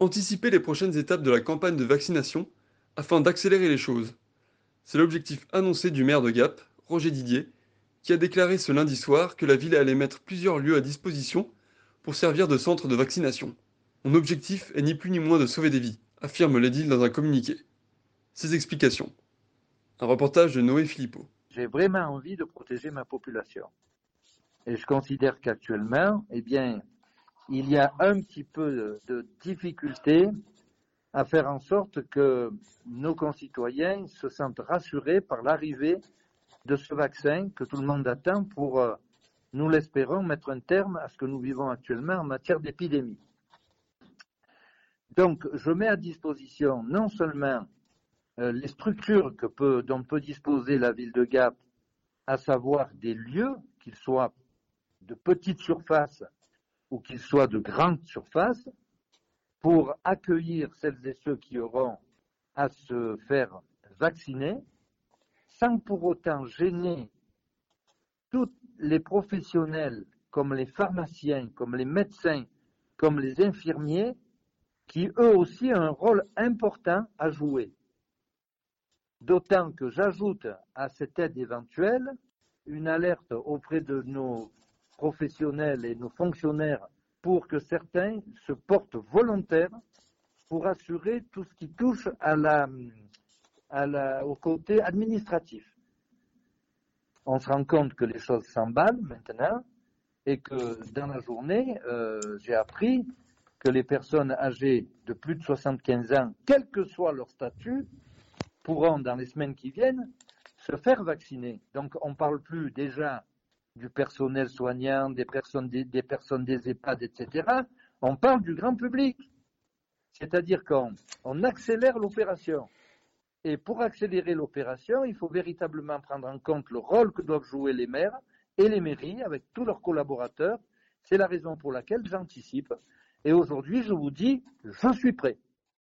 Anticiper les prochaines étapes de la campagne de vaccination afin d'accélérer les choses. C'est l'objectif annoncé du maire de Gap, Roger Didier, qui a déclaré ce lundi soir que la ville allait mettre plusieurs lieux à disposition pour servir de centre de vaccination. Mon objectif est ni plus ni moins de sauver des vies, affirme l'édile dans un communiqué. Ses explications. Un reportage de Noé Philippot. J'ai vraiment envie de protéger ma population. Et je considère qu'actuellement, eh bien, il y a un petit peu de difficulté à faire en sorte que nos concitoyens se sentent rassurés par l'arrivée de ce vaccin que tout le monde attend pour, euh, nous l'espérons, mettre un terme à ce que nous vivons actuellement en matière d'épidémie. Donc, je mets à disposition non seulement euh, les structures que peut, dont peut disposer la ville de Gap, à savoir des lieux, qu'ils soient de petites surfaces ou qu'ils soient de grandes surfaces, pour accueillir celles et ceux qui auront à se faire vacciner, sans pour autant gêner tous les professionnels, comme les pharmaciens, comme les médecins, comme les infirmiers, qui eux aussi ont un rôle important à jouer. D'autant que j'ajoute à cette aide éventuelle une alerte auprès de nos professionnels et nos fonctionnaires pour que certains se portent volontaires pour assurer tout ce qui touche au côté administratif. On se rend compte que les choses s'emballent maintenant et que dans la journée, euh, j'ai appris que les personnes âgées de plus de 75 ans, quel que soit leur statut, pourront dans les semaines qui viennent se faire vacciner. Donc on ne parle plus déjà du personnel soignant, des personnes des, EHPAD, etc. On parle du grand public. C'est-à-dire qu'on accélère l'opération. Et pour accélérer l'opération, il faut véritablement prendre en compte le rôle que doivent jouer les maires et les mairies avec tous leurs collaborateurs. C'est la raison pour laquelle j'anticipe. Et aujourd'hui, je vous dis, je suis prêt.